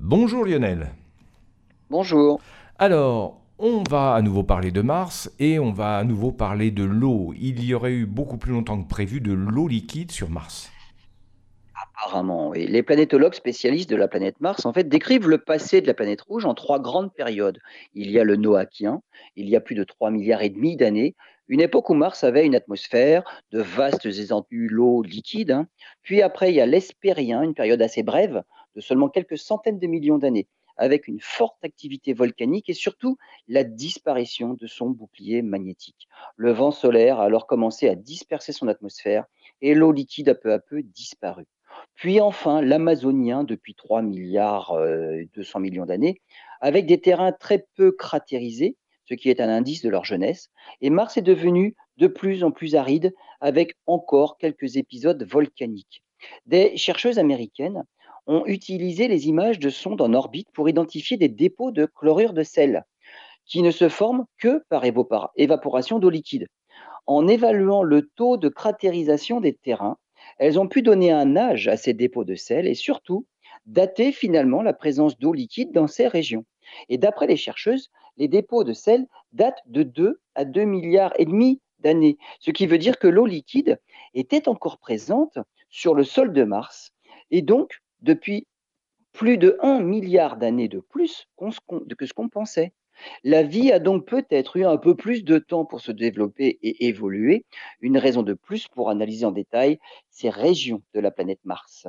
Bonjour Lionel. Bonjour. Alors, on va à nouveau parler de Mars et on va à nouveau parler de l'eau. Il y aurait eu beaucoup plus longtemps que prévu de l'eau liquide sur Mars. Apparemment, oui. Les planétologues spécialistes de la planète Mars, en fait, décrivent le passé de la planète rouge en trois grandes périodes. Il y a le Noachien, il y a plus de 3 milliards et demi d'années, une époque où Mars avait une atmosphère, de vastes étendues d'eau liquide. hein. Puis après, il y a l'Hespérien, une période assez brève, de seulement quelques centaines de millions d'années, avec une forte activité volcanique et surtout la disparition de son bouclier magnétique. Le vent solaire a alors commencé à disperser son atmosphère et l'eau liquide a peu à peu disparu. Puis enfin, l'Amazonien, depuis 3 milliards euh, 200 millions d'années, avec des terrains très peu cratérisés, ce qui est un indice de leur jeunesse, et Mars est devenu de plus en plus aride, avec encore quelques épisodes volcaniques. Des chercheuses américaines ont utilisé les images de sondes en orbite pour identifier des dépôts de chlorure de sel, qui ne se forment que par évapora- évaporation d'eau liquide. En évaluant le taux de cratérisation des terrains, elles ont pu donner un âge à ces dépôts de sel et surtout dater finalement la présence d'eau liquide dans ces régions. Et d'après les chercheuses, les dépôts de sel datent de 2 à 2 milliards d'années, ce qui veut dire que l'eau liquide était encore présente sur le sol de Mars et donc depuis plus de un milliard d'années de plus que ce qu'on pensait. La vie a donc peut-être eu un peu plus de temps pour se développer et évoluer, une raison de plus pour analyser en détail ces régions de la planète Mars.